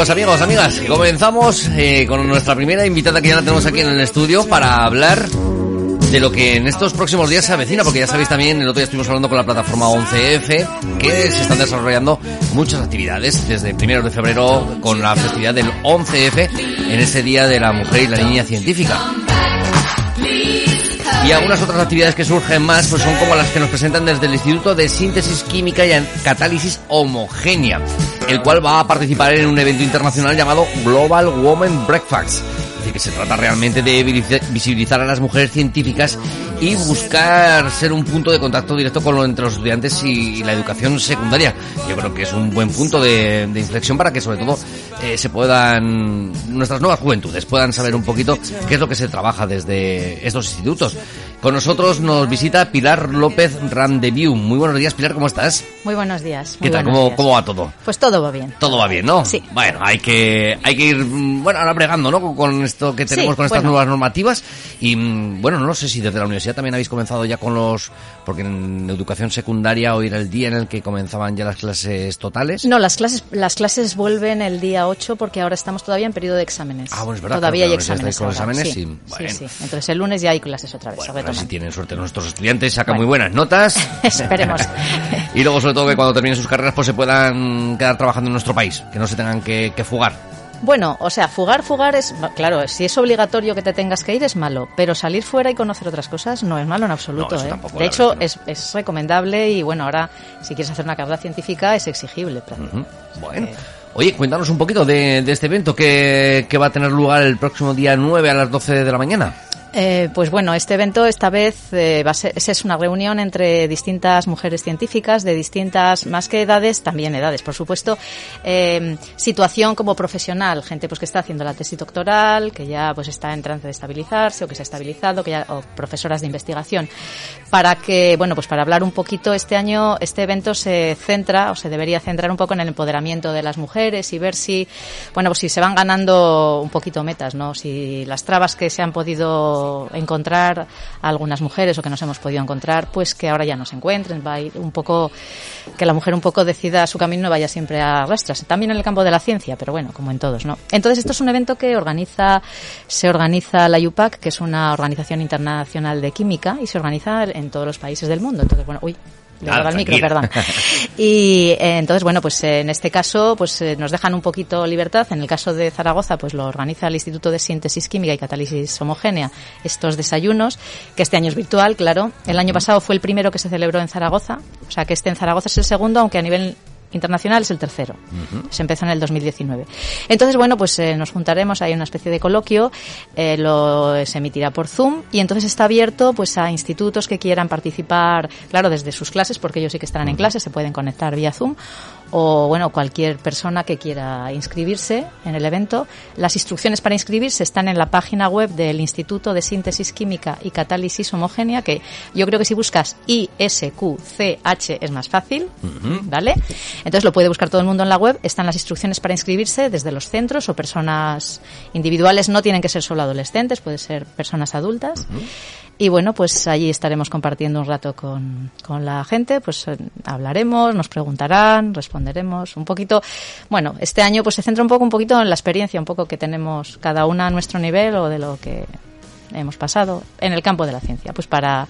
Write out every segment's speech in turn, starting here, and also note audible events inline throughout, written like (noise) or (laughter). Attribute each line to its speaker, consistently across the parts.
Speaker 1: Pues amigos, amigas, comenzamos eh, con nuestra primera invitada que ya la tenemos aquí en el estudio para hablar de lo que en estos próximos días se avecina, porque ya sabéis también, el otro día estuvimos hablando con la plataforma 11F, que se están desarrollando muchas actividades desde el primero de febrero con la festividad del 11F en ese Día de la Mujer y la Niña Científica. Y algunas otras actividades que surgen más pues son como las que nos presentan desde el Instituto de Síntesis Química y Catálisis Homogénea, el cual va a participar en un evento internacional llamado Global Women Breakfast. Es decir, que se trata realmente de visibilizar a las mujeres científicas y buscar ser un punto de contacto directo con lo, entre los estudiantes y la educación secundaria. Yo creo que es un buen punto de, inflexión para que sobre todo eh, se puedan, nuestras nuevas juventudes puedan saber un poquito qué es lo que se trabaja desde estos institutos. Con nosotros nos visita Pilar López Randeviu. Muy buenos días, Pilar, ¿cómo estás?
Speaker 2: Muy buenos días.
Speaker 1: ¿Qué tal? ¿Cómo, ¿Cómo, va todo?
Speaker 2: Pues todo va bien.
Speaker 1: Todo va bien, ¿no?
Speaker 2: Sí.
Speaker 1: Bueno, hay que, hay que ir, mm, bueno, ahora bregando, ¿no? Con esto que tenemos,
Speaker 2: Sí,
Speaker 1: con estas
Speaker 2: bueno.
Speaker 1: nuevas normativas. Y, mm, bueno, no sé si desde la universidad también habéis comenzado ya con los, porque en educación secundaria hoy era el día en el que comenzaban ya las clases totales.
Speaker 2: No, las clases, las clases vuelven el día 8 porque ahora estamos todavía en periodo de exámenes.
Speaker 1: Ah, bueno, es verdad,
Speaker 2: Todavía
Speaker 1: claro,
Speaker 2: hay exámenes.
Speaker 1: con exámenes
Speaker 2: sí,
Speaker 1: y, bueno.
Speaker 2: sí, sí. Entonces el lunes ya hay clases otra vez.
Speaker 1: Bueno, ver si tienen suerte nuestros estudiantes, sacan
Speaker 2: Bueno.
Speaker 1: muy buenas notas. (laughs)
Speaker 2: Esperemos. (laughs)
Speaker 1: y luego, sobre todo, que cuando terminen sus carreras, pues se puedan quedar trabajando en nuestro país, que no se tengan que, que fugar.
Speaker 2: Bueno, o sea, fugar, fugar es, claro, si es obligatorio que te tengas que ir es malo, pero salir fuera y conocer otras cosas no es malo en absoluto.
Speaker 1: No,
Speaker 2: ¿eh?
Speaker 1: tampoco,
Speaker 2: de hecho, es, es recomendable y bueno, ahora si quieres hacer una carrera científica es exigible.
Speaker 1: Bueno. Oye, cuéntanos un poquito de, de este evento que, que va a tener lugar el próximo día 9 a las 12 de la mañana.
Speaker 2: Eh, pues bueno, este evento esta vez eh, va a ser, es una reunión entre distintas mujeres científicas de distintas, más que edades, también edades, por supuesto, eh, situación como profesional, gente pues que está haciendo la tesis doctoral, que ya pues está en trance de estabilizarse o que se ha estabilizado, que ya, o profesoras de investigación, para que, bueno, pues para hablar un poquito este año, este evento se centra o se debería centrar un poco en el empoderamiento de las mujeres y ver si, bueno, pues si se van ganando un poquito metas, ¿no? Si las trabas que se han podido encontrar algunas mujeres o que nos hemos podido encontrar, pues que ahora ya no se encuentren, va a ir un poco, que la mujer un poco decida su camino no vaya siempre a rastras. También en el campo de la ciencia, pero bueno, como en todos, ¿no? Entonces esto es un evento que organiza, se organiza la UPAC, que es una organización internacional de química y se organiza en todos los países del mundo. Entonces, bueno, uy, le al micro, perdón. (laughs) Y eh, entonces, bueno, pues eh, en este caso, pues eh, nos dejan un poquito libertad. En el caso de Zaragoza, pues lo organiza el Instituto de Síntesis Química y Catálisis Homogénea, estos desayunos, que este año es virtual, claro. El año pasado fue el primero que se celebró en Zaragoza, o sea que este en Zaragoza es el segundo, aunque a nivel internacional es el tercero. Se empezó en el 2019. Entonces, bueno, pues eh, nos juntaremos, hay una especie de coloquio, eh, lo se emitirá por Zoom y entonces está abierto pues a institutos que quieran participar, claro, desde sus clases, porque ellos sí que estarán en clase, se pueden conectar vía Zoom o bueno, cualquier persona que quiera inscribirse en el evento. Las instrucciones para inscribirse están en la página web del Instituto de Síntesis Química y Catálisis Homogénea, que yo creo que si buscas ISQCH es más fácil, ¿vale? Entonces lo puede buscar todo el mundo en la web. Están las instrucciones para inscribirse desde los centros o personas individuales. No tienen que ser solo adolescentes, puede ser personas adultas. Y bueno, pues allí estaremos compartiendo un rato con, con la gente, pues eh, hablaremos, nos preguntarán, responderemos. Un poquito, bueno, este año pues se centra un poco, un poquito en la experiencia, un poco que tenemos cada una a nuestro nivel o de lo que hemos pasado en el campo de la ciencia, pues para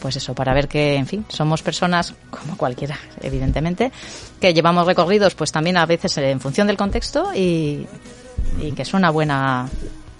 Speaker 2: pues eso, para ver que, en fin, somos personas como cualquiera, evidentemente, que llevamos recorridos pues también a veces en función del contexto y, y que es una buena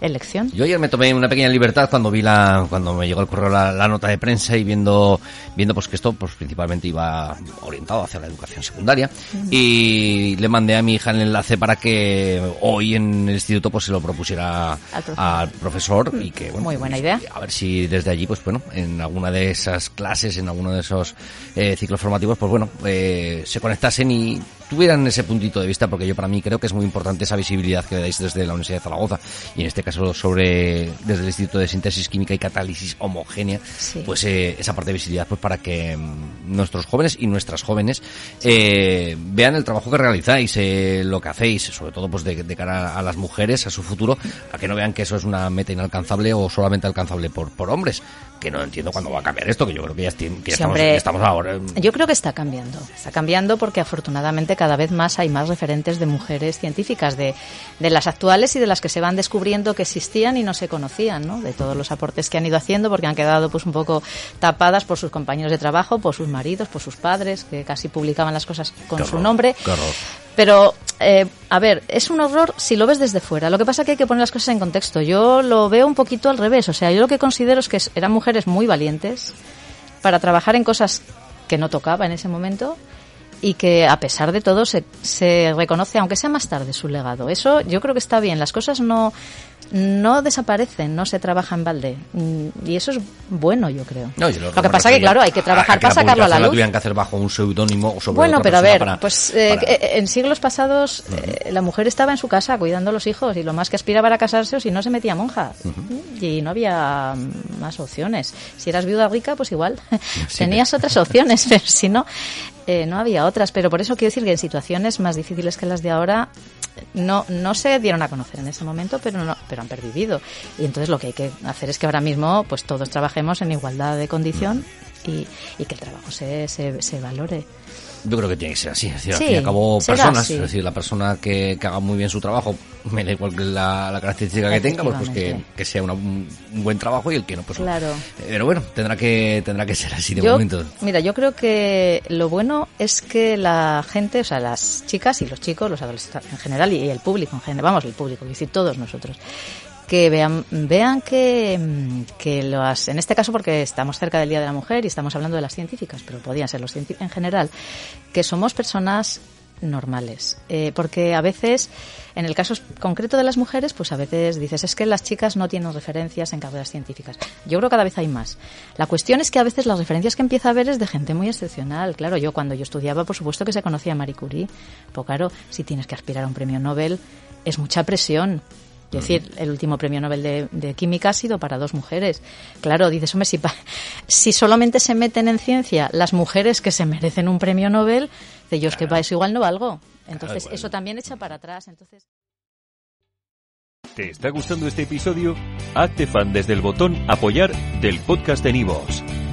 Speaker 2: elección.
Speaker 1: Yo ayer me tomé una pequeña libertad cuando vi la, cuando me llegó el correo la, nota de prensa y viendo, viendo pues que esto pues principalmente iba orientado hacia la educación secundaria y le mandé a mi hija el enlace para que hoy en el instituto pues se lo propusiera al profesor, y que
Speaker 2: bueno, muy buena idea.
Speaker 1: A ver si desde allí pues bueno en alguna de esas clases, en alguno de esos eh, ciclos formativos pues bueno eh, se conectasen y tuvieran ese puntito de vista, porque yo para mí creo que es muy importante esa visibilidad que dais desde la Universidad de Zaragoza y en este caso sobre desde el Instituto de Síntesis Química y Catálisis Homogénea, pues eh, esa parte de visibilidad pues para que mm, nuestros jóvenes y nuestras jóvenes eh, vean el trabajo que realizáis, eh, lo que hacéis, sobre todo pues de, cara a las mujeres, a su futuro, a que no vean que eso es una meta inalcanzable o solamente alcanzable por, por hombres, que no entiendo cuándo va a cambiar esto, que yo creo que ya, estamos, ahora.
Speaker 2: Yo creo que está cambiando. Está cambiando porque afortunadamente cada vez más hay más referentes de mujeres científicas, de, de las actuales y de las que se van descubriendo que existían y no se conocían, ¿no? De todos los aportes que han ido haciendo porque han quedado pues un poco tapadas por sus compañeros de trabajo, por sus maridos, por sus padres, que casi publicaban las cosas con su nombre. Pero, eh, a ver, es un horror si lo ves desde fuera. Lo que pasa es que hay que poner las cosas en contexto. Yo lo veo un poquito al revés. O sea, yo lo que considero es que eran mujeres muy valientes para trabajar en cosas que no tocaba en ese momento y que a pesar de todo se, se reconoce, aunque sea más tarde, su legado. Eso yo creo que está bien. Las cosas no, no desaparecen, no se trabaja en balde. Mm, y eso es bueno, yo creo. lo, que pasa es que, claro, hay que trabajar para sacarlo a la luz.
Speaker 1: tuvieran que hacer bajo un seudónimo o sobre
Speaker 2: Bueno, pero a ver, pues eh, eh, en siglos pasados eh, la mujer estaba en su casa cuidando a los hijos y lo más que aspiraba era casarse o si no se metía monja. Y no había más opciones. Si eras viuda rica, pues igual. Tenías otras opciones, (laughs) pero si no, no había otras. Pero por eso quiero decir que en situaciones más difíciles que las de ahora no, no se dieron a conocer en ese momento, pero, no, pero han pervivido. Y entonces lo que hay que hacer es que ahora mismo pues todos trabajemos en igualdad de condición y, y que el trabajo se, se valore.
Speaker 1: Yo creo que tiene que ser así. Es decir, al fin y al cabo, personas. Es decir, la persona que, que, haga muy bien su trabajo, me da igual que la, la característica que tenga, pues, pues que, que sea un, buen trabajo y el que no, pues.
Speaker 2: Claro.
Speaker 1: Pero bueno, tendrá que, tendrá que ser así de momento.
Speaker 2: Mira, yo creo que lo bueno es que la gente, o sea, las chicas y los chicos, los adolescentes en general y el público en general, vamos, el público, es decir, todos nosotros, que vean, vean que, que las, en este caso porque estamos cerca del Día de la Mujer y estamos hablando de las científicas, pero podían ser los científicos en general, que somos personas normales. Eh, porque a veces, en el caso concreto de las mujeres, pues a veces dices, es que las chicas no tienen referencias en carreras científicas. Yo creo que cada vez hay más. La cuestión es que a veces las referencias que empieza a ver es de gente muy excepcional. Claro, yo cuando yo estudiaba, por supuesto que se conocía a Marie Curie. Pero claro, si tienes que aspirar a un premio Nobel, es mucha presión. Es decir, el último premio Nobel de, Química ha sido para dos mujeres. Claro, dices, hombre, si, si solamente se meten en ciencia las mujeres que se merecen un premio Nobel, de yo es que para eso igual no valgo. Entonces, eso también echa para atrás. Entonces.
Speaker 3: ¿Te está gustando este episodio? Hazte fan desde el botón Apoyar del podcast de Nivos.